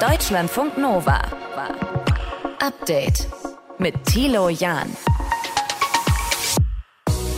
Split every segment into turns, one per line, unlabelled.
Deutschlandfunk Nova. Update mit Thilo Jahn.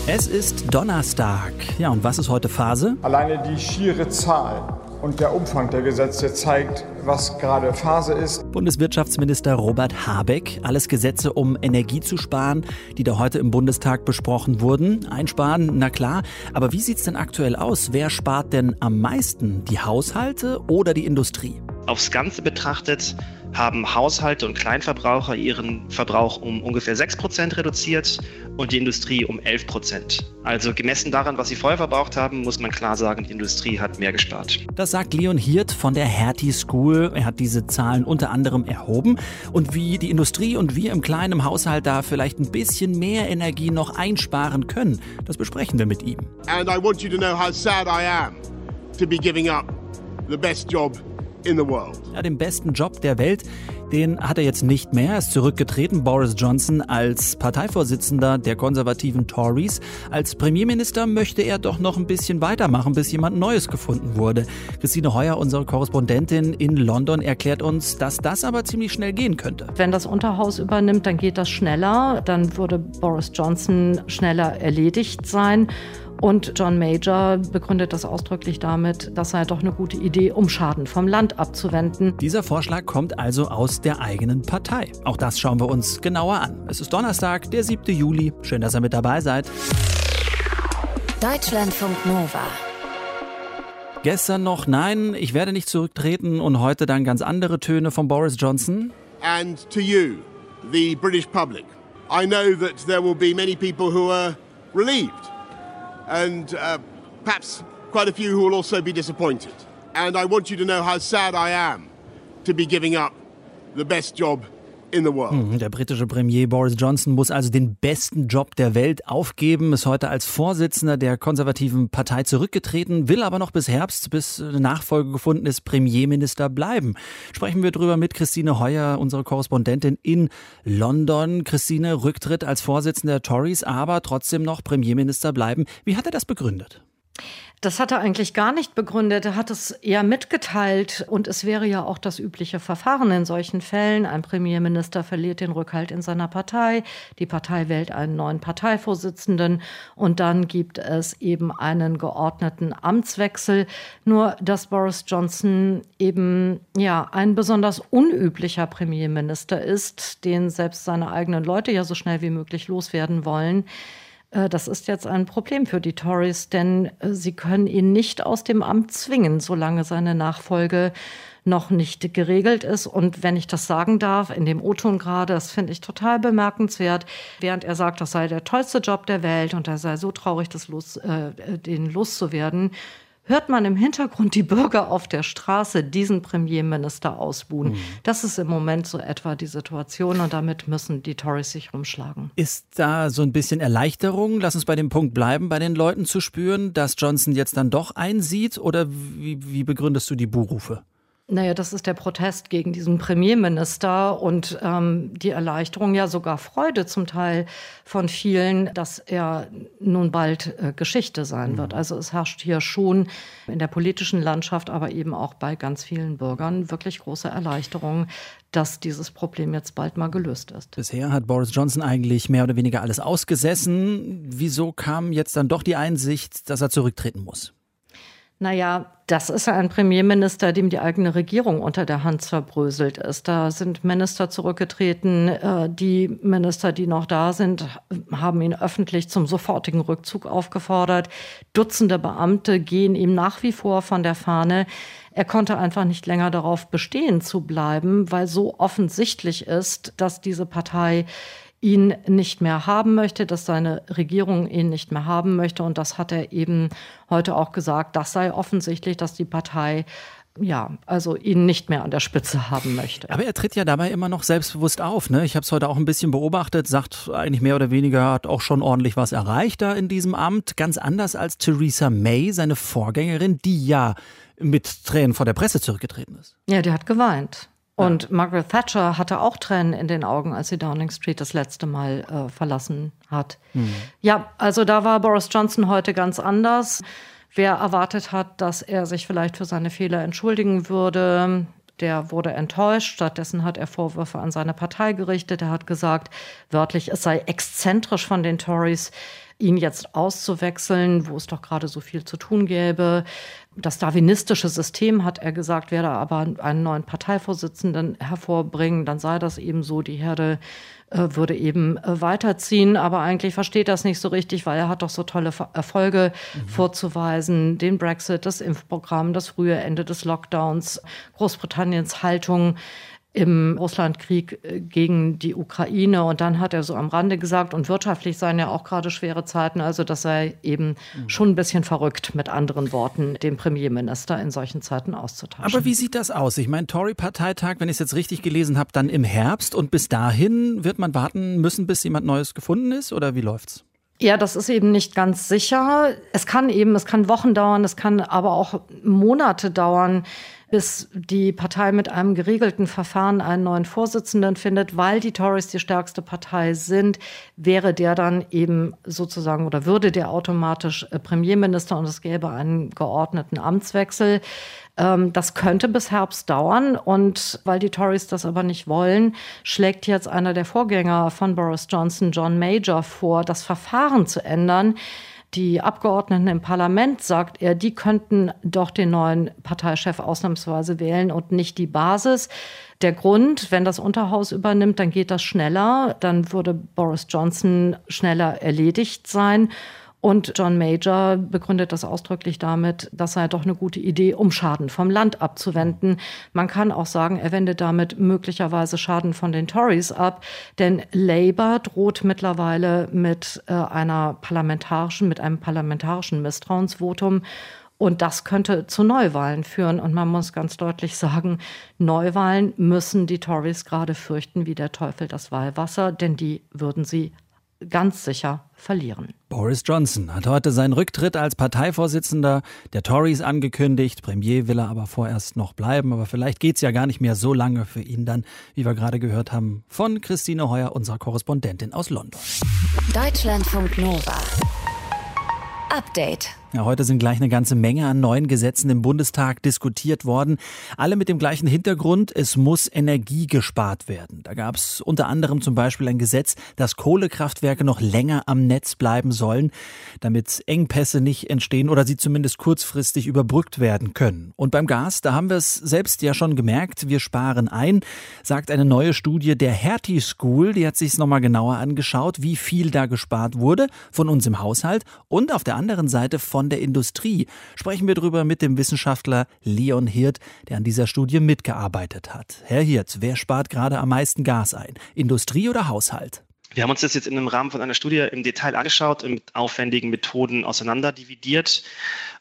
Es ist Donnerstag. Ja, und was ist heute Phase?
Alleine die schiere Zahl und der Umfang der Gesetze zeigt, was gerade Phase ist.
Bundeswirtschaftsminister Robert Habeck. Alles Gesetze, um Energie zu sparen, die da heute im Bundestag besprochen wurden. Einsparen, na klar. Aber wie sieht es denn aktuell aus? Wer spart denn am meisten? Die Haushalte oder die Industrie?
Aufs Ganze betrachtet haben Haushalte und Kleinverbraucher ihren Verbrauch um ungefähr 6% reduziert und die Industrie um 11%. Also gemessen daran, was sie vorher verbraucht haben, muss man klar sagen, die Industrie hat mehr gespart.
Das sagt Leon Hirt von der Hertie School. Er hat diese Zahlen unter anderem erhoben. Und wie die Industrie und wir im kleinen Haushalt da vielleicht ein bisschen mehr Energie noch einsparen können, das besprechen wir mit ihm.
And I want you to know how sad I am to be giving up the best job.
Ja, den besten Job der Welt, den hat er jetzt nicht mehr. Er ist zurückgetreten, Boris Johnson, als Parteivorsitzender der konservativen Tories. Als Premierminister möchte er doch noch ein bisschen weitermachen, bis jemand Neues gefunden wurde. Christine Heuer, unsere Korrespondentin in London, erklärt uns, dass das aber ziemlich schnell gehen könnte.
Wenn das Unterhaus übernimmt, dann geht das schneller. Dann würde Boris Johnson schneller erledigt sein. Und John Major begründet das ausdrücklich damit, das sei doch eine gute Idee, um Schaden vom Land abzuwenden.
Dieser Vorschlag kommt also aus der eigenen Partei. Auch das schauen wir uns genauer an. Es ist Donnerstag, der 7. Juli. Schön, dass ihr mit dabei seid.
Deutschlandfunk Nova.
Gestern noch, nein, ich werde nicht zurücktreten und heute dann ganz andere Töne von Boris Johnson.
And to you, the British public, I know that there will be many people who are relieved and uh, perhaps quite a few who will also be disappointed. And I want you to know how sad I am to be giving up the best job
hm, der britische Premier Boris Johnson muss also den besten Job der Welt aufgeben, ist heute als Vorsitzender der konservativen Partei zurückgetreten, will aber noch bis Herbst, bis eine Nachfolge gefunden ist, Premierminister bleiben. Sprechen wir drüber mit Christine Heuer, unsere Korrespondentin in London. Christine Rücktritt als Vorsitzende der Tories, aber trotzdem noch Premierminister bleiben. Wie hat er das begründet?
Das hat er eigentlich gar nicht begründet. Er hat es eher mitgeteilt. Und es wäre ja auch das übliche Verfahren in solchen Fällen. Ein Premierminister verliert den Rückhalt in seiner Partei. Die Partei wählt einen neuen Parteivorsitzenden. Und dann gibt es eben einen geordneten Amtswechsel. Nur, dass Boris Johnson eben, ja, ein besonders unüblicher Premierminister ist, den selbst seine eigenen Leute ja so schnell wie möglich loswerden wollen. Äh, das ist jetzt ein Problem für die Tories, denn äh, sie können ihn nicht aus dem Amt zwingen, solange seine Nachfolge noch nicht geregelt ist. Und wenn ich das sagen darf, in dem O-Ton gerade, das finde ich total bemerkenswert, während er sagt, das sei der tollste Job der Welt und er sei so traurig, das los, äh, den loszuwerden, hört man im Hintergrund die Bürger auf der Straße diesen Premierminister ausbuhen. Mhm. Das ist im Moment so etwa die Situation und damit müssen die Tories sich rumschlagen.
Ist da so ein bisschen Erleichterung, lass uns bei dem Punkt bleiben, bei den Leuten zu spüren, dass Johnson jetzt dann doch einsieht oder wie, wie begründest du die Buhrufe?
Naja, das ist der Protest gegen diesen Premierminister und ähm, die Erleichterung, ja sogar Freude zum Teil von vielen, dass er nun bald äh, Geschichte sein mhm. wird. Also es herrscht hier schon in der politischen Landschaft, aber eben auch bei ganz vielen Bürgern wirklich große Erleichterung, dass dieses Problem jetzt bald mal gelöst ist.
Bisher hat Boris Johnson eigentlich mehr oder weniger alles ausgesessen. Wieso kam jetzt dann doch die Einsicht, dass er zurücktreten muss?
Naja, das ist ein Premierminister, dem die eigene Regierung unter der Hand zerbröselt ist. Da sind Minister zurückgetreten. Äh, die Minister, die noch da sind, haben ihn öffentlich zum sofortigen Rückzug aufgefordert. Dutzende Beamte gehen ihm nach wie vor von der Fahne. Er konnte einfach nicht länger darauf bestehen zu bleiben, weil so offensichtlich ist, dass diese Partei ihn nicht mehr haben möchte, dass seine Regierung ihn nicht mehr haben möchte. Und das hat er eben heute auch gesagt. Das sei offensichtlich, dass die Partei ja, also ihn nicht mehr an der Spitze haben möchte.
Aber er tritt ja dabei immer noch selbstbewusst auf. Ne? Ich habe es heute auch ein bisschen beobachtet, sagt eigentlich mehr oder weniger, hat auch schon ordentlich was erreicht da in diesem Amt. Ganz anders als Theresa May, seine Vorgängerin, die ja mit Tränen vor der Presse zurückgetreten ist.
Ja, die hat geweint. Und Margaret Thatcher hatte auch Tränen in den Augen, als sie Downing Street das letzte Mal äh, verlassen hat. Mhm. Ja, also da war Boris Johnson heute ganz anders. Wer erwartet hat, dass er sich vielleicht für seine Fehler entschuldigen würde, der wurde enttäuscht. Stattdessen hat er Vorwürfe an seine Partei gerichtet. Er hat gesagt, wörtlich, es sei exzentrisch von den Tories, ihn jetzt auszuwechseln, wo es doch gerade so viel zu tun gäbe. Das darwinistische System, hat er gesagt, werde aber einen neuen Parteivorsitzenden hervorbringen. Dann sei das eben so, die Herde äh, würde eben äh, weiterziehen. Aber eigentlich versteht das nicht so richtig, weil er hat doch so tolle Erfolge mhm. vorzuweisen. Den Brexit, das Impfprogramm, das frühe Ende des Lockdowns, Großbritanniens Haltung im Russlandkrieg äh, gegen die Ukraine. Und dann hat er so am Rande gesagt, und wirtschaftlich seien ja auch gerade schwere Zeiten, also das sei eben mhm. schon ein bisschen verrückt, mit anderen Worten, den Premierminister in solchen Zeiten auszutauschen.
Aber wie sieht das aus? Ich meine, Tory-Parteitag, wenn ich es jetzt richtig gelesen habe, dann im Herbst und bis dahin wird man warten müssen, bis jemand Neues gefunden ist oder wie läuft's?
Ja, das ist eben nicht ganz sicher. Es kann eben, es kann Wochen dauern, es kann aber auch Monate dauern, bis die Partei mit einem geregelten Verfahren einen neuen Vorsitzenden findet, weil die Tories die stärkste Partei sind, wäre der dann eben sozusagen oder würde der automatisch äh, Premierminister und es gäbe einen geordneten Amtswechsel. Ähm, das könnte bis Herbst dauern und weil die Tories das aber nicht wollen, schlägt jetzt einer der Vorgänger von Boris Johnson, John Major, vor, das Verfahren zu ändern die Abgeordneten im Parlament, sagt er, die könnten doch den neuen Parteichef ausnahmsweise wählen und nicht die Basis. Der Grund, wenn das Unterhaus übernimmt, dann geht das schneller, dann würde Boris Johnson schneller erledigt sein. Und John Major begründet das ausdrücklich damit, das sei doch eine gute Idee, um Schaden vom Land abzuwenden. Man kann auch sagen, er wendet damit möglicherweise Schaden von den Tories ab, denn Labour droht mittlerweile mit äh, einer parlamentarischen, mit einem parlamentarischen Misstrauensvotum. Und das könnte zu Neuwahlen führen. Und man muss ganz deutlich sagen, Neuwahlen müssen die Tories gerade fürchten wie der Teufel das Wahlwasser, denn die würden sie ganz sicher verlieren.
Boris Johnson hat heute seinen Rücktritt als Parteivorsitzender der Tories angekündigt. Premier will er aber vorerst noch bleiben. Aber vielleicht geht es ja gar nicht mehr so lange für ihn dann, wie wir gerade gehört haben, von Christine Heuer, unserer Korrespondentin aus London.
Deutschlandfunk Nova. Update.
Ja, heute sind gleich eine ganze Menge an neuen Gesetzen im Bundestag diskutiert worden. Alle mit dem gleichen Hintergrund, es muss Energie gespart werden. Da gab es unter anderem zum Beispiel ein Gesetz, dass Kohlekraftwerke noch länger am Netz bleiben sollen, damit Engpässe nicht entstehen oder sie zumindest kurzfristig überbrückt werden können. Und beim Gas, da haben wir es selbst ja schon gemerkt, wir sparen ein, sagt eine neue Studie der Hertie School, die hat sich es nochmal genauer angeschaut, wie viel da gespart wurde von uns im Haushalt und auf der anderen Seite von von der Industrie. Sprechen wir darüber mit dem Wissenschaftler Leon Hirt, der an dieser Studie mitgearbeitet hat. Herr Hirt, wer spart gerade am meisten Gas ein? Industrie oder Haushalt?
Wir haben uns das jetzt in einem Rahmen von einer Studie im Detail angeschaut mit aufwendigen Methoden auseinanderdividiert.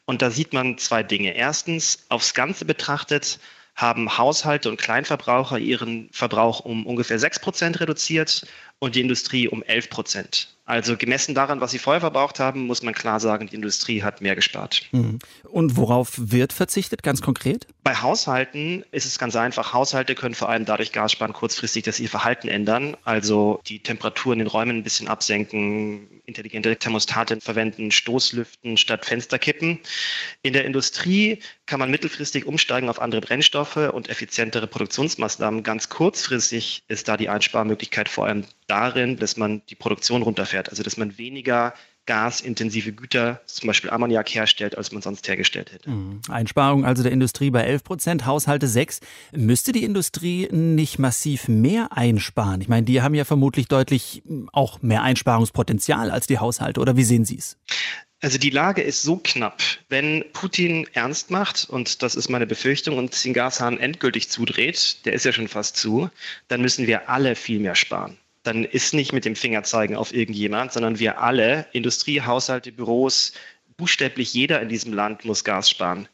Und da sieht man zwei Dinge. Erstens, aufs Ganze betrachtet, haben Haushalte und Kleinverbraucher ihren Verbrauch um ungefähr 6 Prozent reduziert und die Industrie um 11 Prozent. Also gemessen daran, was sie vorher verbraucht haben, muss man klar sagen, die Industrie hat mehr gespart.
Mhm. Und worauf wird verzichtet, ganz konkret?
Bei Haushalten ist es ganz einfach. Haushalte können vor allem dadurch Gas sparen, kurzfristig, dass sie ihr Verhalten ändern. Also die Temperatur in den Räumen ein bisschen absenken, intelligente Thermostate verwenden, Stoßlüften statt Fensterkippen. In der Industrie kann man mittelfristig umsteigen auf andere Brennstoffe und effizientere Produktionsmaßnahmen. Ganz kurzfristig ist da die Einsparmöglichkeit vor allem darin, dass man die Produktion runterfährt, also dass man weniger gasintensive Güter, zum Beispiel Ammoniak, herstellt, als man sonst hergestellt hätte.
Mhm. Einsparung also der Industrie bei 11 Prozent, Haushalte 6. Müsste die Industrie nicht massiv mehr einsparen? Ich meine, die haben ja vermutlich deutlich hm, auch mehr Einsparungspotenzial als die Haushalte, oder wie sehen Sie es?
Also die Lage ist so knapp. Wenn Putin ernst macht, und das ist meine Befürchtung, und den Gashahn endgültig zudreht, der ist ja schon fast zu, dann müssen wir alle viel mehr sparen dann ist nicht mit dem Finger zeigen auf irgendjemand, sondern wir alle, Industrie, Haushalte, Büros, buchstäblich jeder in diesem Land muss Gas sparen.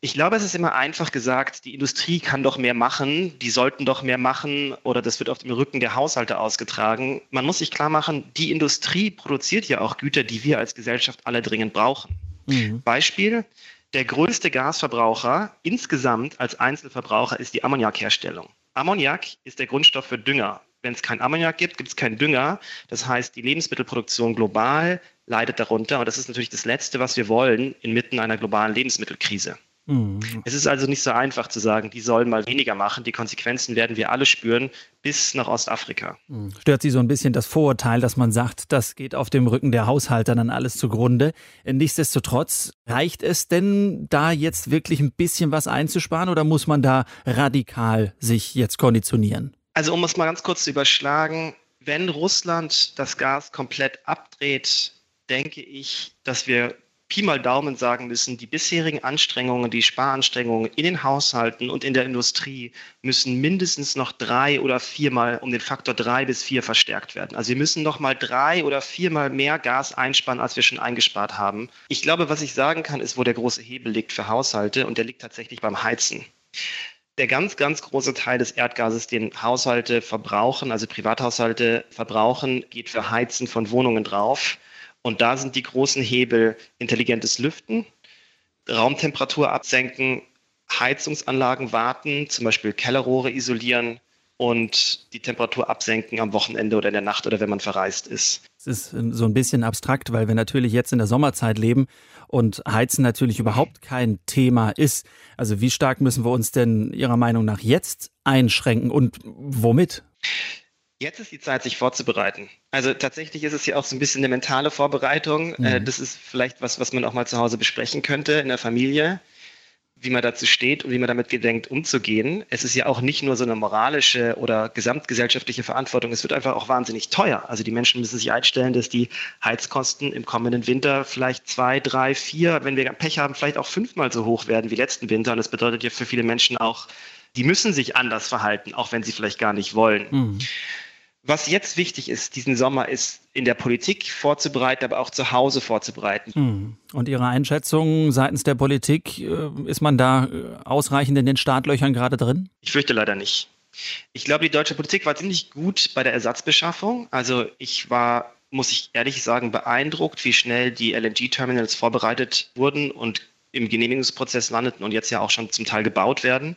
Ich glaube, es ist immer einfach gesagt, die Industrie kann doch mehr machen, die sollten doch mehr machen oder das wird auf dem Rücken der Haushalte ausgetragen. Man muss sich klar machen, die Industrie produziert ja auch Güter, die wir als Gesellschaft alle dringend brauchen. Mhm. Beispiel, der größte Gasverbraucher insgesamt als Einzelverbraucher ist die Ammoniakherstellung. Ammoniak ist der Grundstoff für Dünger. Wenn es kein Ammoniak gibt, gibt es keinen Dünger. Das heißt, die Lebensmittelproduktion global leidet darunter. Und das ist natürlich das Letzte, was wir wollen inmitten einer globalen Lebensmittelkrise. Mhm. Es ist also nicht so einfach zu sagen, die sollen mal weniger machen. Die Konsequenzen werden wir alle spüren bis nach Ostafrika.
Mhm. Stört Sie so ein bisschen das Vorurteil, dass man sagt, das geht auf dem Rücken der Haushalter dann alles zugrunde. Nichtsdestotrotz, reicht es denn da jetzt wirklich ein bisschen was einzusparen oder muss man da radikal sich jetzt konditionieren?
Also um es mal ganz kurz zu überschlagen, wenn Russland das Gas komplett abdreht, denke ich, dass wir Pi mal Daumen sagen müssen, die bisherigen Anstrengungen, die Sparanstrengungen in den Haushalten und in der Industrie müssen mindestens noch drei oder viermal um den Faktor drei bis vier verstärkt werden. Also wir müssen noch mal drei oder viermal mehr Gas einsparen, als wir schon eingespart haben. Ich glaube, was ich sagen kann, ist, wo der große Hebel liegt für Haushalte und der liegt tatsächlich beim Heizen. Der ganz, ganz große Teil des Erdgases, den Haushalte verbrauchen, also Privathaushalte verbrauchen, geht für Heizen von Wohnungen drauf. Und da sind die großen Hebel intelligentes Lüften, Raumtemperatur absenken, Heizungsanlagen warten, zum Beispiel Kellerrohre isolieren und die Temperatur absenken am Wochenende oder in der Nacht oder wenn man verreist ist.
Es ist so ein bisschen abstrakt, weil wir natürlich jetzt in der Sommerzeit leben und Heizen natürlich überhaupt kein Thema ist. Also wie stark müssen wir uns denn Ihrer Meinung nach jetzt einschränken und womit?
Jetzt ist die Zeit, sich vorzubereiten. Also tatsächlich ist es ja auch so ein bisschen eine mentale Vorbereitung. Äh, mhm. Das ist vielleicht was, was man auch mal zu Hause besprechen könnte in der Familie, wie man dazu steht und wie man damit gedenkt, umzugehen. Es ist ja auch nicht nur so eine moralische oder gesamtgesellschaftliche Verantwortung. Es wird einfach auch wahnsinnig teuer. Also die Menschen müssen sich einstellen, dass die Heizkosten im kommenden Winter vielleicht zwei, drei, vier, wenn wir Pech haben, vielleicht auch fünfmal so hoch werden wie letzten Winter. Und das bedeutet ja für viele Menschen auch, die müssen sich anders verhalten, auch wenn sie vielleicht gar nicht wollen. Mhm. Was jetzt wichtig ist, diesen Sommer, ist in der Politik vorzubereiten, aber auch zu Hause vorzubereiten.
Hm. Und Ihre Einschätzung seitens der Politik, äh, ist man da äh, ausreichend in den Startlöchern gerade drin?
Ich fürchte leider nicht. Ich glaube, die deutsche Politik war ziemlich gut bei der Ersatzbeschaffung. Also ich war, muss ich ehrlich sagen, beeindruckt, wie schnell die LNG-Terminals vorbereitet wurden und im Genehmigungsprozess landeten und jetzt ja auch schon zum Teil gebaut werden.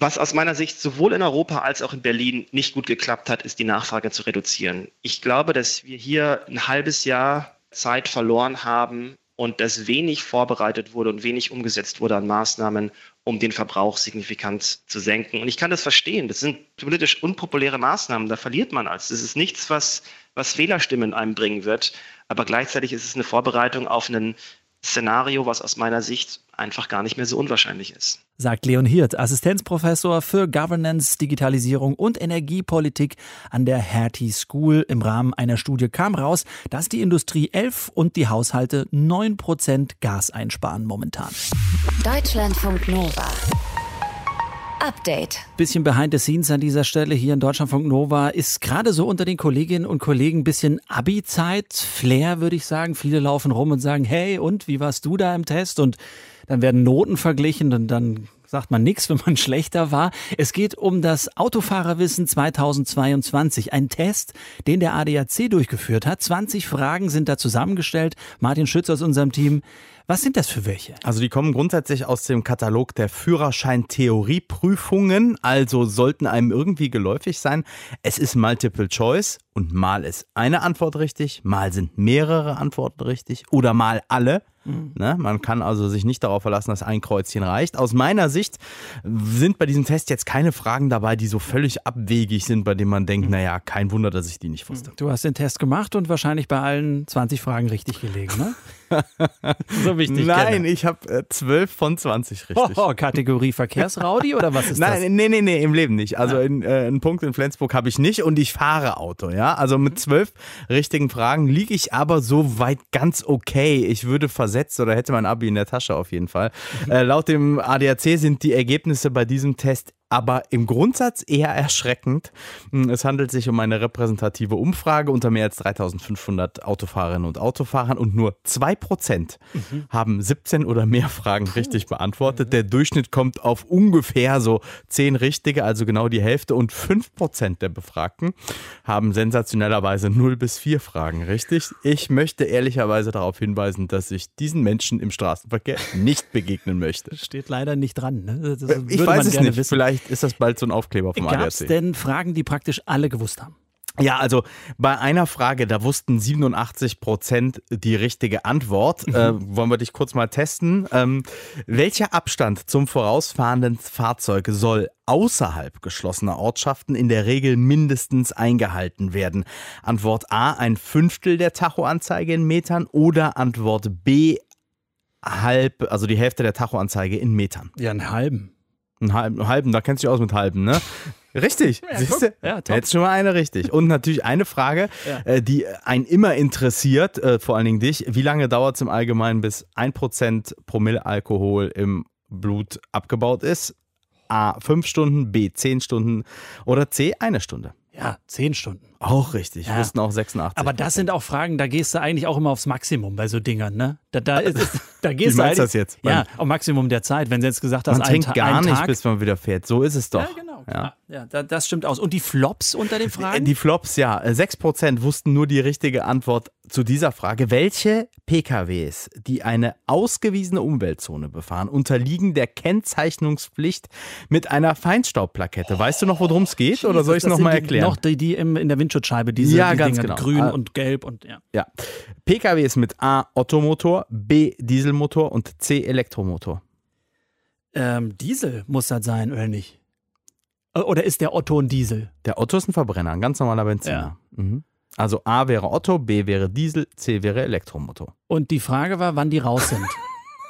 Was aus meiner Sicht sowohl in Europa als auch in Berlin nicht gut geklappt hat, ist die Nachfrage zu reduzieren. Ich glaube, dass wir hier ein halbes Jahr Zeit verloren haben und dass wenig vorbereitet wurde und wenig umgesetzt wurde an Maßnahmen, um den Verbrauch signifikant zu senken. Und ich kann das verstehen. Das sind politisch unpopuläre Maßnahmen. Da verliert man als. Das ist nichts, was, was Wählerstimmen einem bringen wird. Aber gleichzeitig ist es eine Vorbereitung auf einen Szenario, was aus meiner Sicht einfach gar nicht mehr so unwahrscheinlich ist.
Sagt Leon Hirt, Assistenzprofessor für Governance, Digitalisierung und Energiepolitik an der Hertie School. Im Rahmen einer Studie kam raus, dass die Industrie 11 und die Haushalte 9 Prozent Gas einsparen momentan.
Deutschlandfunk Nova. Update.
Bisschen behind the scenes an dieser Stelle hier in Deutschlandfunk Nova ist gerade so unter den Kolleginnen und Kollegen ein bisschen Abi-Zeit, Flair würde ich sagen. Viele laufen rum und sagen, hey, und wie warst du da im Test? Und dann werden Noten verglichen und dann sagt man nichts, wenn man schlechter war. Es geht um das Autofahrerwissen 2022. Ein Test, den der ADAC durchgeführt hat. 20 Fragen sind da zusammengestellt. Martin Schütz aus unserem Team. Was sind das für welche?
Also die kommen grundsätzlich aus dem Katalog der Führerschein-Theorieprüfungen, also sollten einem irgendwie geläufig sein. Es ist Multiple Choice und mal ist eine Antwort richtig, mal sind mehrere Antworten richtig oder mal alle. Mhm. Ne? Man kann also sich nicht darauf verlassen, dass ein Kreuzchen reicht. Aus meiner Sicht sind bei diesem Test jetzt keine Fragen dabei, die so völlig abwegig sind, bei denen man denkt, mhm. naja, kein Wunder, dass ich die nicht wusste.
Du hast den Test gemacht und wahrscheinlich bei allen 20 Fragen richtig gelegen, ne?
so wichtig. Nein, kenne. ich habe äh, 12 von 20 richtig.
Oh, Kategorie Verkehrsraudi oder was ist
Nein, das? Nein, nee, nee, im Leben nicht. Also in, äh, einen Punkt in Flensburg habe ich nicht und ich fahre Auto, ja. Also mit zwölf richtigen Fragen liege ich aber so weit ganz okay. Ich würde versetzt oder hätte mein Abi in der Tasche auf jeden Fall. Äh, laut dem ADAC sind die Ergebnisse bei diesem Test aber im Grundsatz eher erschreckend. Hm, es handelt sich um eine repräsentative Umfrage unter mehr als 3500 Autofahrerinnen und Autofahrern und nur 2% mhm. haben 17 oder mehr Fragen richtig beantwortet. Der Durchschnitt kommt auf ungefähr so 10 richtige, also genau die Hälfte und 5% der Befragten haben sensationellerweise 0 bis 4 Fragen richtig. Ich möchte ehrlicherweise darauf hinweisen, dass ich diesen Menschen im Straßenverkehr nicht begegnen möchte.
Steht leider nicht dran. Ne?
ich weiß es nicht. Wissen. Vielleicht Vielleicht ist das bald so ein Aufkleber vom
Gab es denn Fragen, die praktisch alle gewusst haben?
Ja, also bei einer Frage, da wussten 87 Prozent die richtige Antwort.
Mhm.
Äh, wollen wir dich kurz mal testen? Ähm, welcher Abstand zum vorausfahrenden Fahrzeug soll außerhalb geschlossener Ortschaften in der Regel mindestens eingehalten werden? Antwort A, ein Fünftel der Tachoanzeige in Metern oder Antwort B, halb, also die Hälfte der Tachoanzeige in Metern.
Ja, einen halben.
Einen halben, da kennst du dich aus mit halben, ne? Richtig. Siehst du?
Ja.
Jetzt schon mal eine richtig. Und natürlich eine Frage, äh, die einen immer interessiert, äh, vor allen Dingen dich. Wie lange dauert es im Allgemeinen, bis 1% Promille Alkohol im Blut abgebaut ist? A, 5 Stunden, B, 10 Stunden oder C, eine Stunde.
Ja, zehn Stunden.
Auch richtig.
Ja.
Wussten auch 86.
Aber das sind auch Fragen, da gehst du eigentlich auch immer aufs Maximum bei so Dingern, ne? Da, da, ist, es- da gehst
Wie
du
meinst du das jetzt?
Ja, auf Maximum der Zeit. Wenn du jetzt gesagt hast,
Man
ein,
trinkt gar
ein
nicht,
Tag,
bis man wieder fährt. So ist es doch.
Ja, genau.
Ja.
Ja. Ja, da, das stimmt aus. Und die Flops unter den Fragen?
Die Flops, ja. 6% wussten nur die richtige Antwort zu dieser Frage. Welche PKWs, die eine ausgewiesene Umweltzone befahren, unterliegen der Kennzeichnungspflicht mit einer Feinstaubplakette? Weißt du noch, worum es geht? oder soll ich es nochmal erklären?
Noch die, die im, in der Windschutzscheibe, diese
Ja,
die
ganz
Dinger,
genau.
grün
Ah.
und gelb und ja.
ja. PKWs mit A, Ottomotor, B, Dieselmotor und C, Elektromotor.
Ähm, Diesel muss das sein, oder nicht? Oder ist der Otto ein Diesel?
Der Otto ist ein Verbrenner, ein ganz normaler Benziner. Mhm. Also A wäre Otto, B wäre Diesel, C wäre Elektromotor.
Und die Frage war, wann die raus sind.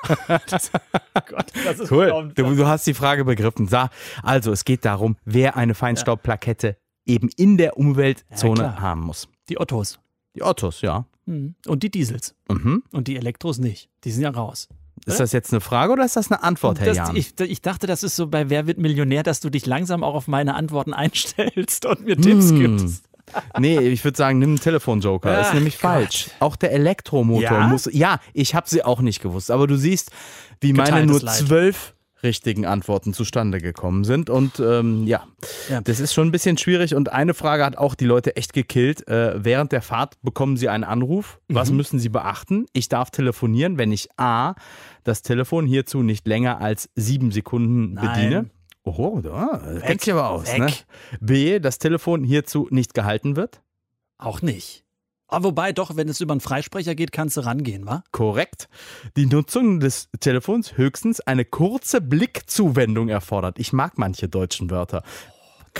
das, Gott, das ist
Cool. Du, du hast die Frage begriffen. Also, es geht darum, wer eine Feinstaubplakette eben in der Umweltzone
Ja,
haben muss.
Die Ottos.
Die Ottos, ja.
Mhm. Und die Diesels.
Mhm.
Und die Elektros nicht. Die sind ja raus.
Ist das jetzt eine Frage oder ist das eine Antwort, Herr
Das,
Jahn?
ich, ich dachte, das ist so bei Wer wird Millionär, dass du dich langsam auch auf meine Antworten einstellst und mir Tipps
Hm.
gibst.
Nee, ich würde sagen, nimm einen Telefonjoker. ist
Ach
nämlich
Gott.
falsch. Auch der Elektromotor
Ja?
muss. Ja, ich habe sie auch nicht gewusst. Aber du siehst, wie meine
Geteiltes
nur
Leid.
zwölf richtigen Antworten zustande gekommen sind. Und ähm, ja,
Ja.
das ist schon ein bisschen schwierig. Und eine Frage hat auch die Leute echt gekillt. Äh, während der Fahrt bekommen sie einen Anruf. Was
Mhm.
müssen sie beachten? Ich darf telefonieren, wenn ich A, das Telefon hierzu nicht länger als sieben Sekunden
Nein.
bediene. Oho, da kennt sich aber aus. Ne? B, das Telefon hierzu nicht gehalten wird.
Auch nicht. Aber wobei, doch, wenn es über einen Freisprecher geht, kannst du rangehen, wa?
Korrekt. Die Nutzung des Telefons höchstens eine kurze Blickzuwendung erfordert. Ich mag manche deutschen Wörter.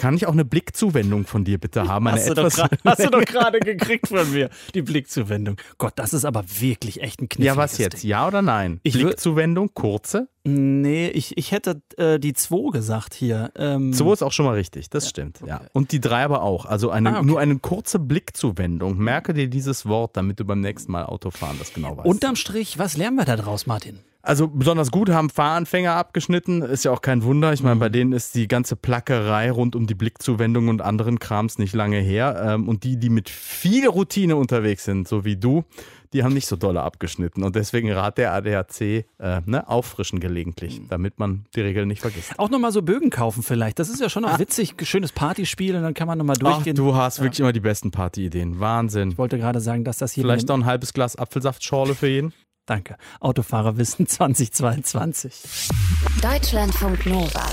Kann ich auch eine Blickzuwendung von dir bitte haben? Eine
Hast du, grad- hast du doch gerade gekriegt von mir, die Blickzuwendung. Gott, das ist aber wirklich echt ein kniffliges
Ja, was jetzt?
Ding.
Ja oder nein?
Ich
Blickzuwendung, kurze.
Nee, ich, ich hätte äh, die 2 gesagt hier. Ähm,
So ist auch schon mal richtig, das stimmt. Ja. Und die drei aber auch. Also eine,
Ah, okay.
nur eine kurze Blickzuwendung. Merke dir dieses Wort, damit du beim nächsten Mal Auto fahren das genau weißt.
Unterm Strich, was lernen wir da draus, Martin?
Also besonders gut haben Fahranfänger abgeschnitten, ist ja auch kein Wunder. Ich meine,
Mhm.
bei denen ist die ganze Plackerei rund um die Blickzuwendung und anderen Krams nicht lange her. Ähm, Und die, die mit viel Routine unterwegs sind, so wie du, die haben nicht so dolle abgeschnitten. Und deswegen rat der ADAC, äh, ne, auffrischen gelegentlich,
Mhm.
damit man die Regeln nicht vergisst.
Auch nochmal so Bögen kaufen vielleicht. Das ist ja schon auch witzig. Schönes Partyspiel und dann kann man nochmal
Ah. Ach,
durchgehen.
du hast wirklich immer die besten Partyideen. Wahnsinn.
Ich wollte gerade sagen, dass das hier.
Vielleicht noch ein halbes Glas Apfelsaftschorle für jeden?
Danke. Autofahrerwissen 2022.
Deutschlandfunk Nova.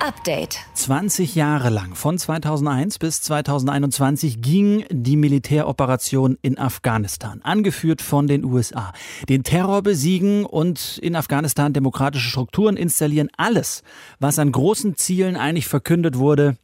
Update.
20 Jahre lang, von 2001 bis 2021, ging die Militäroperation in Afghanistan, angeführt von den USA. Den Terror besiegen und in Afghanistan demokratische Strukturen installieren. Alles, was an großen Zielen eigentlich verkündet wurde,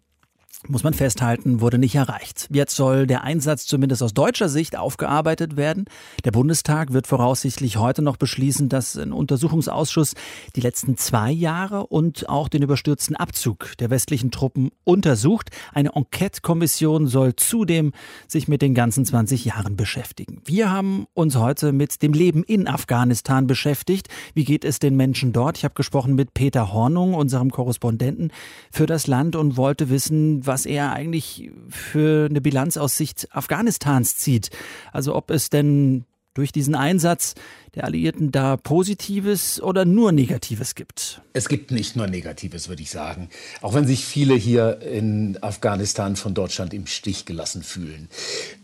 muss man festhalten, wurde nicht erreicht. Jetzt soll der Einsatz zumindest aus deutscher Sicht aufgearbeitet werden. Der Bundestag wird voraussichtlich heute noch beschließen, dass ein Untersuchungsausschuss die letzten zwei Jahre und auch den überstürzten Abzug der westlichen Truppen untersucht. Eine Enquete-Kommission soll zudem sich mit den ganzen 20 Jahren beschäftigen. Wir haben uns heute mit dem Leben in Afghanistan beschäftigt. Wie geht es den Menschen dort? Ich habe gesprochen mit Peter Hornung, unserem Korrespondenten für das Land und wollte wissen, was er eigentlich für eine Bilanz aus Sicht Afghanistans zieht. Also ob es denn durch diesen Einsatz der Alliierten da Positives oder nur Negatives gibt.
Es gibt nicht nur Negatives, würde ich sagen. Auch wenn sich viele hier in Afghanistan von Deutschland im Stich gelassen fühlen.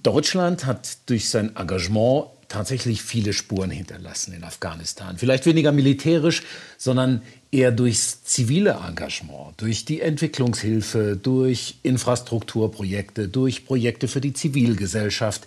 Deutschland hat durch sein Engagement tatsächlich viele Spuren hinterlassen in Afghanistan. Vielleicht weniger militärisch, sondern eher durchs zivile Engagement, durch die Entwicklungshilfe, durch Infrastrukturprojekte, durch Projekte für die Zivilgesellschaft.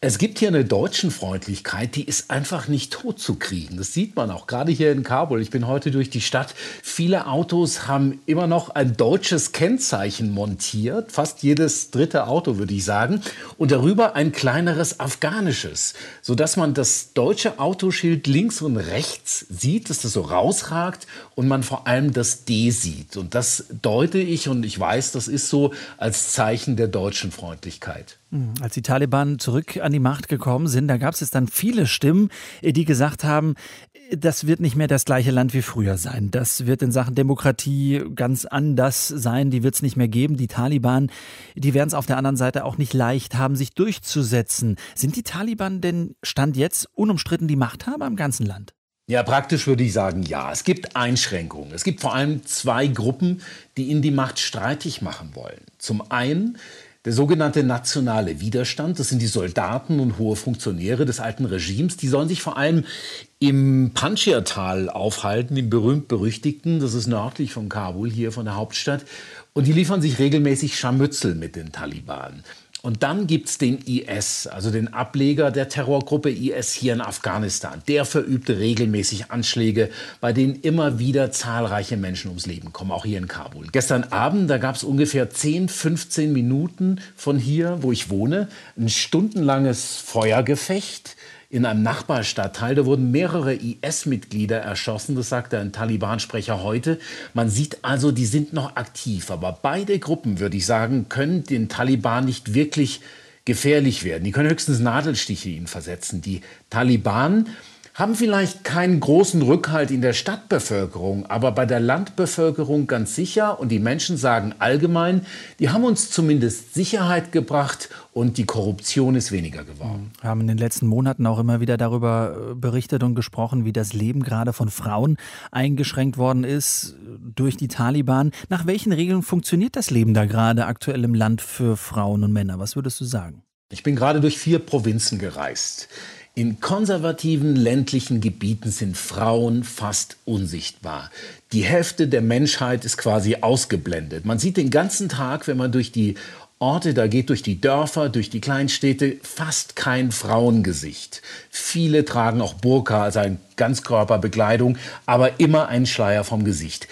Es gibt hier eine Deutschenfreundlichkeit, die ist einfach nicht totzukriegen. Das sieht man auch gerade hier in Kabul. Ich bin heute durch die Stadt. Viele Autos haben immer noch ein deutsches Kennzeichen montiert. Fast jedes dritte Auto, würde ich sagen. Und darüber ein kleineres afghanisches, sodass man das deutsche Autoschild links und rechts sieht, dass das so rausragt und man vor allem das D sieht. Und das deute ich und ich weiß, das ist so als Zeichen der deutschen Freundlichkeit.
Hm, als die Taliban zurück an die Macht gekommen sind, da gab es dann viele Stimmen, die gesagt haben, das wird nicht mehr das gleiche Land wie früher sein. Das wird in Sachen Demokratie ganz anders sein. Die wird es nicht mehr geben. Die Taliban, die werden es auf der anderen Seite auch nicht leicht haben, sich durchzusetzen. Sind die Taliban denn Stand jetzt unumstritten die Machthaber im ganzen Land?
Ja, praktisch würde ich sagen, ja. Es gibt Einschränkungen. Es gibt vor allem zwei Gruppen, die ihnen die Macht streitig machen wollen. Zum einen der sogenannte nationale Widerstand, das sind die Soldaten und hohe Funktionäre des alten Regimes, die sollen sich vor allem im Panjshir-Tal aufhalten, dem berühmt-berüchtigten, das ist nördlich von Kabul, hier von der Hauptstadt. Und die liefern sich regelmäßig Scharmützel mit den Taliban. Und dann gibt es den IS, also den Ableger der Terrorgruppe IS hier in Afghanistan. Der verübte regelmäßig Anschläge, bei denen immer wieder zahlreiche Menschen ums Leben kommen, auch hier in Kabul. Gestern Abend, da gab es ungefähr 10, 15 Minuten von hier, wo ich wohne, ein stundenlanges Feuergefecht in einem Nachbarstadtteil. Da wurden mehrere IS-Mitglieder erschossen, das sagte ein Taliban-Sprecher heute. Man sieht also, die sind noch aktiv. Aber beide Gruppen, würde ich sagen, können den Taliban nicht wirklich gefährlich werden. Die können höchstens Nadelstiche ihnen versetzen. Die Taliban haben vielleicht keinen großen Rückhalt in der Stadtbevölkerung, aber bei der Landbevölkerung ganz sicher. Und die Menschen sagen allgemein, die haben uns zumindest Sicherheit gebracht und die Korruption ist weniger geworden.
Wir haben in den letzten Monaten auch immer wieder darüber äh, berichtet und gesprochen, wie das Leben gerade von Frauen eingeschränkt worden ist durch die Taliban. Nach welchen Regeln funktioniert das Leben da gerade aktuell im Land für Frauen und Männer? Was würdest du sagen?
Ich bin gerade durch vier Provinzen gereist. In konservativen ländlichen Gebieten sind Frauen fast unsichtbar. Die Hälfte der Menschheit ist quasi ausgeblendet. Man sieht den ganzen Tag, wenn man durch die Orte da geht, durch die Dörfer, durch die Kleinstädte, fast kein Frauengesicht. Viele tragen auch Burka, also eine Ganzkörperbekleidung, aber immer einen Schleier vom Gesicht.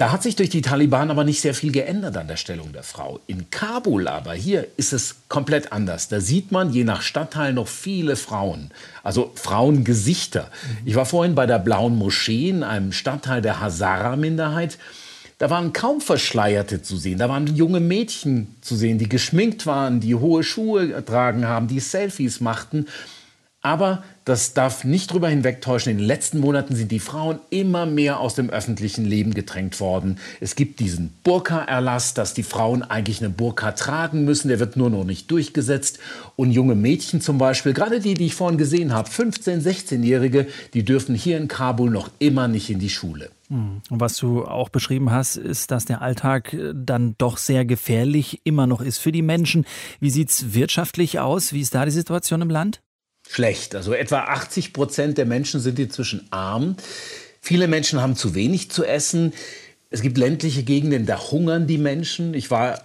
Da hat sich durch die Taliban aber nicht sehr viel geändert an der Stellung der Frau. In Kabul aber, hier ist es komplett anders. Da sieht man je nach Stadtteil noch viele Frauen, also Frauengesichter. Mhm. Ich war vorhin bei der Blauen Moschee in einem Stadtteil der Hazara-Minderheit. Da waren kaum Verschleierte zu sehen. Da waren junge Mädchen zu sehen, die geschminkt waren, die hohe Schuhe getragen haben, die Selfies machten. Aber das darf nicht darüber hinwegtäuschen. In den letzten Monaten sind die Frauen immer mehr aus dem öffentlichen Leben gedrängt worden. Es gibt diesen Burka-Erlass, dass die Frauen eigentlich eine Burka tragen müssen. Der wird nur noch nicht durchgesetzt. Und junge Mädchen zum Beispiel, gerade die, die ich vorhin gesehen habe, 15-, 16-Jährige, die dürfen hier in Kabul noch immer nicht in die Schule.
Hm. Und was du auch beschrieben hast, ist, dass der Alltag äh, dann doch sehr gefährlich immer noch ist für die Menschen. Wie sieht es wirtschaftlich aus? Wie ist da die Situation im Land?
Schlecht. Also etwa 80 Prozent der Menschen sind inzwischen arm. Viele Menschen haben zu wenig zu essen. Es gibt ländliche Gegenden, da hungern die Menschen. Ich war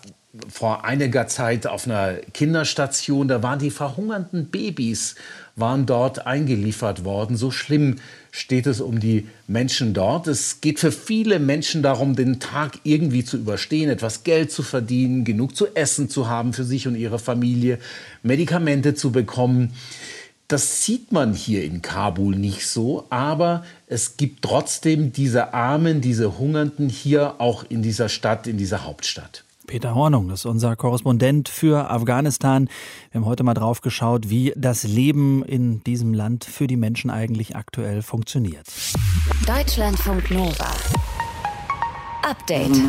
vor einiger Zeit auf einer Kinderstation, da waren die verhungernden Babys, waren dort eingeliefert worden. So schlimm steht es um die Menschen dort. Es geht für viele Menschen darum, den Tag irgendwie zu überstehen, etwas Geld zu verdienen, genug zu essen zu haben für sich und ihre Familie, Medikamente zu bekommen. Das sieht man hier in Kabul nicht so, aber es gibt trotzdem diese Armen, diese Hungernden hier auch in dieser Stadt, in dieser Hauptstadt.
Peter Hornung, das ist unser Korrespondent für Afghanistan. Wir haben heute mal drauf geschaut, wie das Leben in diesem Land für die Menschen eigentlich aktuell funktioniert.
Deutschlandfunk Nova. Update.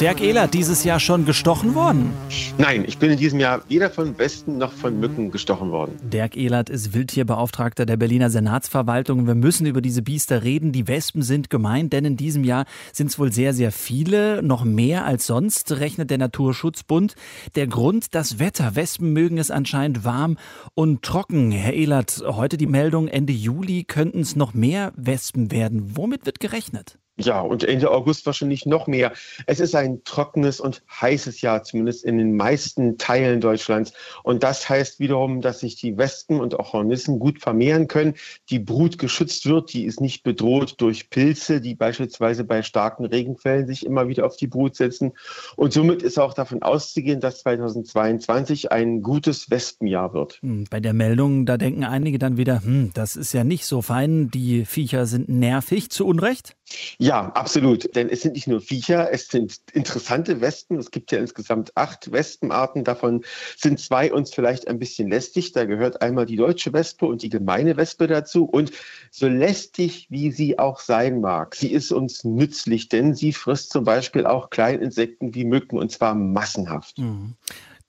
Dirk Ehlert dieses Jahr schon gestochen worden?
Nein, ich bin in diesem Jahr weder von Westen noch von Mücken gestochen worden.
Dirk Ehlert ist Wildtierbeauftragter der Berliner Senatsverwaltung. Wir müssen über diese Biester reden. Die Wespen sind gemeint, denn in diesem Jahr sind es wohl sehr, sehr viele, noch mehr als sonst, rechnet der Naturschutzbund. Der Grund, das Wetter. Wespen mögen es anscheinend warm und trocken. Herr Ehlert, heute die Meldung, Ende Juli könnten es noch mehr Wespen werden. Womit wird gerechnet?
Ja, und Ende August wahrscheinlich noch mehr. Es ist ein trockenes und heißes Jahr, zumindest in den meisten Teilen Deutschlands. Und das heißt wiederum, dass sich die Wespen und auch Hornissen gut vermehren können. Die Brut geschützt wird, die ist nicht bedroht durch Pilze, die beispielsweise bei starken Regenfällen sich immer wieder auf die Brut setzen. Und somit ist auch davon auszugehen, dass 2022 ein gutes Wespenjahr wird.
Hm, bei der Meldung, da denken einige dann wieder, hm, das ist ja nicht so fein, die Viecher sind nervig, zu Unrecht?
Ja, absolut. Denn es sind nicht nur Viecher, es sind interessante Wespen. Es gibt ja insgesamt acht Wespenarten. Davon sind zwei uns vielleicht ein bisschen lästig. Da gehört einmal die deutsche Wespe und die gemeine Wespe dazu. Und so lästig, wie sie auch sein mag, sie ist uns nützlich, denn sie frisst zum Beispiel auch Kleininsekten wie Mücken und zwar massenhaft.
Mhm.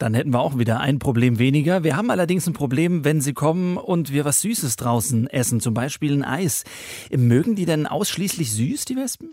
Dann hätten wir auch wieder ein Problem weniger. Wir haben allerdings ein Problem, wenn sie kommen und wir was Süßes draußen essen, zum Beispiel ein Eis. Mögen die denn ausschließlich süß, die Wespen?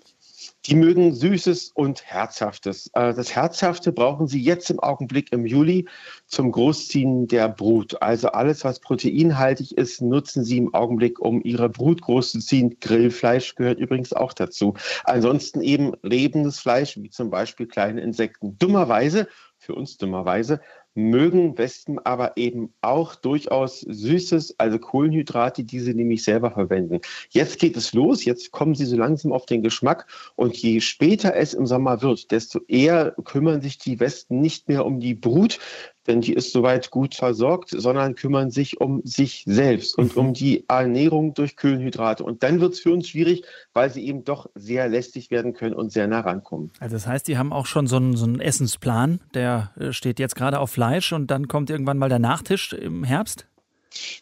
Die mögen Süßes und Herzhaftes. Äh, das Herzhafte brauchen sie jetzt im Augenblick im Juli zum Großziehen der Brut. Also alles, was proteinhaltig ist, nutzen sie im Augenblick, um ihre Brut großzuziehen. Grillfleisch gehört übrigens auch dazu. Ansonsten eben lebendes Fleisch, wie zum Beispiel kleine Insekten. Dummerweise für uns dummerweise, mögen Wespen aber eben auch durchaus Süßes, also Kohlenhydrate, die sie nämlich selber verwenden. Jetzt geht es los, jetzt kommen sie so langsam auf den Geschmack und je später es im Sommer wird, desto eher kümmern sich die Wespen nicht mehr um die Brut, denn die ist soweit gut versorgt, sondern kümmern sich um sich selbst und um die Ernährung durch Kohlenhydrate. Und dann wird es für uns schwierig, weil sie eben doch sehr lästig werden können und sehr nah rankommen.
Also das heißt, die haben auch schon so einen, so einen Essensplan, der äh, steht jetzt gerade auf Fleisch und dann kommt irgendwann mal der Nachtisch im Herbst?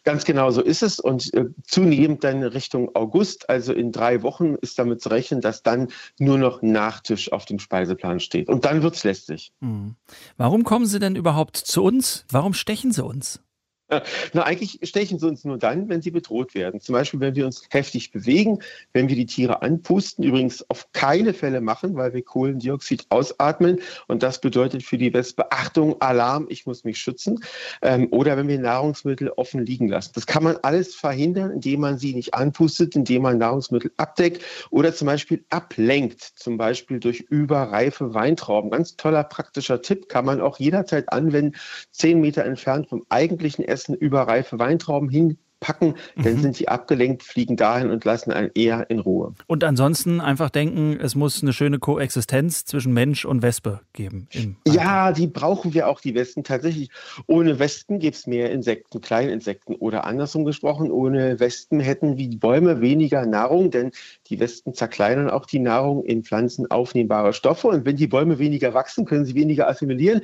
Ganz genau so ist es und äh, zunehmend dann Richtung August, also in drei Wochen ist damit zu rechnen, dass dann nur noch Nachtisch auf dem Speiseplan steht. Und dann wird es lästig.
Mhm. Warum kommen Sie denn überhaupt zu uns? Warum stechen Sie uns?
Na, eigentlich stechen sie uns nur dann, wenn sie bedroht werden. Zum Beispiel, wenn wir uns heftig bewegen, wenn wir die Tiere anpusten, übrigens auf keine Fälle machen, weil wir Kohlendioxid ausatmen. Und das bedeutet für die Wespe, Achtung, Alarm, ich muss mich schützen. Ähm, oder wenn wir Nahrungsmittel offen liegen lassen. Das kann man alles verhindern, indem man sie nicht anpustet, indem man Nahrungsmittel abdeckt oder zum Beispiel ablenkt. Zum Beispiel durch überreife Weintrauben. Ganz toller praktischer Tipp, kann man auch jederzeit anwenden, zehn Meter entfernt vom eigentlichen Essen Essen überreife Weintrauben hinpacken, dann mhm. sind die abgelenkt, fliegen dahin und lassen einen eher in Ruhe.
Und ansonsten einfach denken, es muss eine schöne Koexistenz zwischen Mensch und Wespe geben.
Ja, die brauchen wir auch, die Wespen tatsächlich. Ohne Wespen gibt es mehr Insekten, Kleininsekten oder andersrum gesprochen, ohne Wespen hätten wie die Bäume weniger Nahrung, denn die Wespen zerkleinern auch die Nahrung in Pflanzen aufnehmbare Stoffe und wenn die Bäume weniger wachsen, können sie weniger assimilieren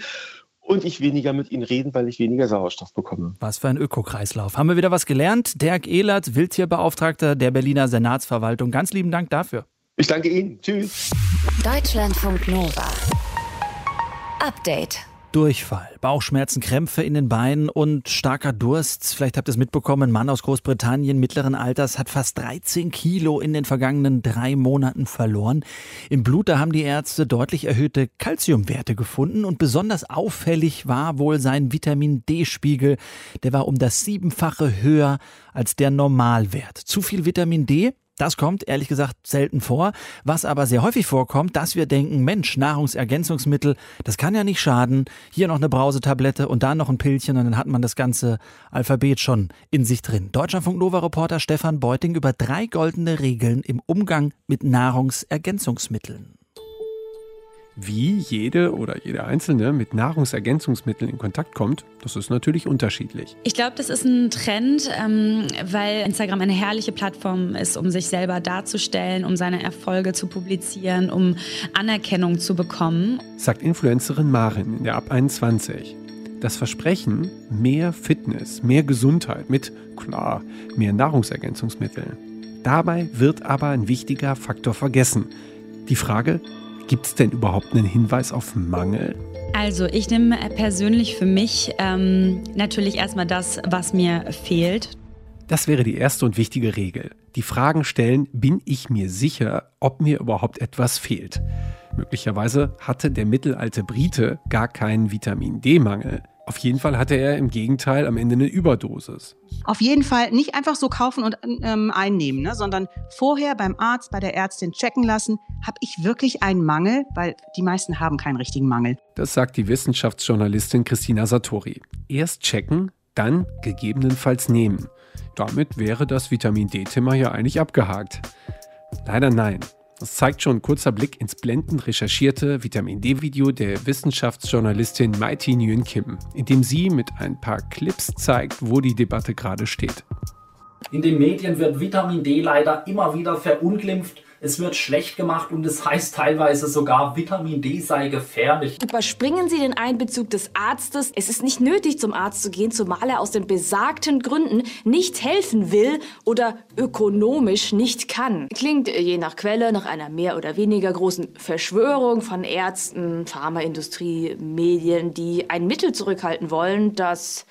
und ich weniger mit ihnen reden, weil ich weniger Sauerstoff bekomme.
Was für ein Ökokreislauf. Haben wir wieder was gelernt? Dirk Ehlert, Wildtierbeauftragter der Berliner Senatsverwaltung. Ganz lieben Dank dafür.
Ich danke Ihnen. Tschüss.
Deutschlandfunk Nova. Update.
Durchfall, Bauchschmerzen, Krämpfe in den Beinen und starker Durst. Vielleicht habt ihr es mitbekommen, ein Mann aus Großbritannien mittleren Alters hat fast 13 Kilo in den vergangenen drei Monaten verloren. Im Blut, da haben die Ärzte deutlich erhöhte Kalziumwerte gefunden und besonders auffällig war wohl sein Vitamin D-Spiegel. Der war um das Siebenfache höher als der Normalwert. Zu viel Vitamin D das kommt ehrlich gesagt selten vor. Was aber sehr häufig vorkommt, dass wir denken, Mensch, Nahrungsergänzungsmittel, das kann ja nicht schaden. Hier noch eine Brausetablette und da noch ein Pillchen und dann hat man das ganze Alphabet schon in sich drin. Deutschlandfunk Nova Reporter Stefan Beuting über drei goldene Regeln im Umgang mit Nahrungsergänzungsmitteln.
Wie jede oder jede Einzelne mit Nahrungsergänzungsmitteln in Kontakt kommt, das ist natürlich unterschiedlich.
Ich glaube, das ist ein Trend, ähm, weil Instagram eine herrliche Plattform ist, um sich selber darzustellen, um seine Erfolge zu publizieren, um Anerkennung zu bekommen.
Sagt Influencerin Marin in der Ab 21. Das Versprechen mehr Fitness, mehr Gesundheit mit, klar, mehr Nahrungsergänzungsmitteln. Dabei wird aber ein wichtiger Faktor vergessen. Die Frage, Gibt es denn überhaupt einen Hinweis auf Mangel?
Also ich nehme persönlich für mich ähm, natürlich erstmal das, was mir fehlt.
Das wäre die erste und wichtige Regel. Die Fragen stellen, bin ich mir sicher, ob mir überhaupt etwas fehlt? Möglicherweise hatte der mittelalte Brite gar keinen Vitamin D-Mangel. Auf jeden Fall hatte er im Gegenteil am Ende eine Überdosis.
Auf jeden Fall nicht einfach so kaufen und ähm, einnehmen, ne, sondern vorher beim Arzt, bei der Ärztin checken lassen, habe ich wirklich einen Mangel, weil die meisten haben keinen richtigen Mangel.
Das sagt die Wissenschaftsjournalistin Christina Satori. Erst checken, dann gegebenenfalls nehmen. Damit wäre das Vitamin D-Thema ja eigentlich abgehakt. Leider nein. Das zeigt schon ein kurzer Blick ins blendend recherchierte Vitamin D-Video der Wissenschaftsjournalistin Mighty Nguyen Kim, in dem sie mit ein paar Clips zeigt, wo die Debatte gerade steht.
In den Medien wird Vitamin D leider immer wieder verunglimpft es wird schlecht gemacht und es heißt teilweise sogar, Vitamin D sei gefährlich.
Überspringen Sie den Einbezug des Arztes. Es ist nicht nötig, zum Arzt zu gehen, zumal er aus den besagten Gründen nicht helfen will oder ökonomisch nicht kann. Klingt äh, je nach Quelle nach einer mehr oder weniger großen Verschwörung von Ärzten, Pharmaindustrie, Medien, die ein Mittel zurückhalten wollen, das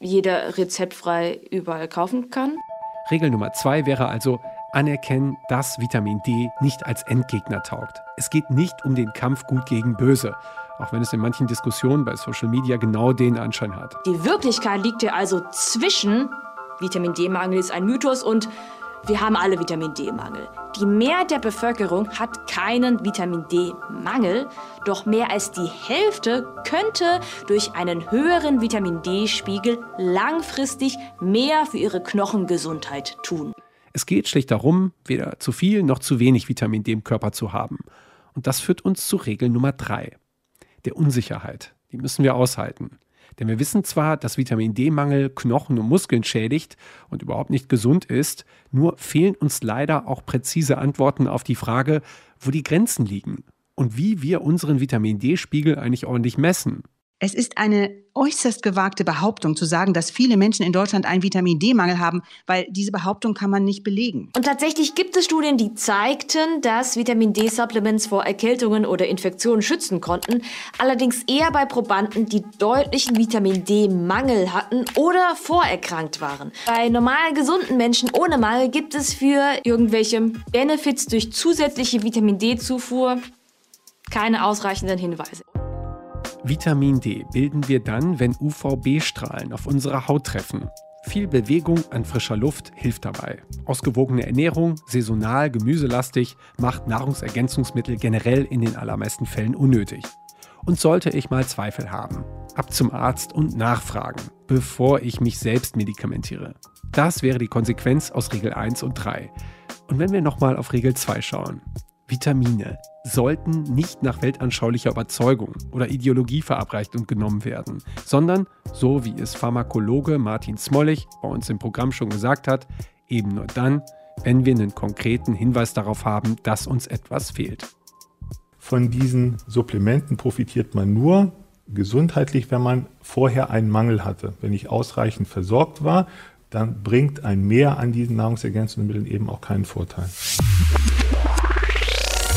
jeder rezeptfrei überall kaufen kann.
Regel Nummer zwei wäre also, anerkennen, dass Vitamin D nicht als Endgegner taugt. Es geht nicht um den Kampf gut gegen böse, auch wenn es in manchen Diskussionen bei Social Media genau den Anschein hat.
Die Wirklichkeit liegt ja also zwischen Vitamin D-Mangel ist ein Mythos und wir haben alle Vitamin D-Mangel. Die Mehrheit der Bevölkerung hat keinen Vitamin D-Mangel, doch mehr als die Hälfte könnte durch einen höheren Vitamin D-Spiegel langfristig mehr für ihre Knochengesundheit tun.
Es geht schlicht darum, weder zu viel noch zu wenig Vitamin D im Körper zu haben. Und das führt uns zu Regel Nummer drei, der Unsicherheit. Die müssen wir aushalten. Denn wir wissen zwar, dass Vitamin D-Mangel Knochen und Muskeln schädigt und überhaupt nicht gesund ist, nur fehlen uns leider auch präzise Antworten auf die Frage, wo die Grenzen liegen und wie wir unseren Vitamin D-Spiegel eigentlich ordentlich messen.
Es ist eine äußerst gewagte Behauptung zu sagen, dass viele Menschen in Deutschland einen Vitamin D-Mangel haben, weil diese Behauptung kann man nicht belegen.
Und tatsächlich gibt es Studien, die zeigten, dass Vitamin D-Supplements vor Erkältungen oder Infektionen schützen konnten, allerdings eher bei Probanden, die deutlichen Vitamin D-Mangel hatten oder vorerkrankt waren. Bei normal gesunden Menschen ohne Mangel gibt es für irgendwelche Benefits durch zusätzliche Vitamin D-Zufuhr keine ausreichenden Hinweise.
Vitamin D bilden wir dann, wenn UVB-Strahlen auf unsere Haut treffen. Viel Bewegung an frischer Luft hilft dabei. Ausgewogene Ernährung, saisonal, gemüselastig, macht Nahrungsergänzungsmittel generell in den allermeisten Fällen unnötig. Und sollte ich mal Zweifel haben, ab zum Arzt und nachfragen, bevor ich mich selbst medikamentiere. Das wäre die Konsequenz aus Regel 1 und 3. Und wenn wir nochmal auf Regel 2 schauen. Vitamine sollten nicht nach weltanschaulicher Überzeugung oder Ideologie verabreicht und genommen werden, sondern, so wie es Pharmakologe Martin Smollig bei uns im Programm schon gesagt hat, eben nur dann, wenn wir einen konkreten Hinweis darauf haben, dass uns etwas fehlt.
Von diesen Supplementen profitiert man nur gesundheitlich, wenn man vorher einen Mangel hatte. Wenn ich ausreichend versorgt war, dann bringt ein Mehr an diesen Nahrungsergänzungsmitteln eben auch keinen Vorteil.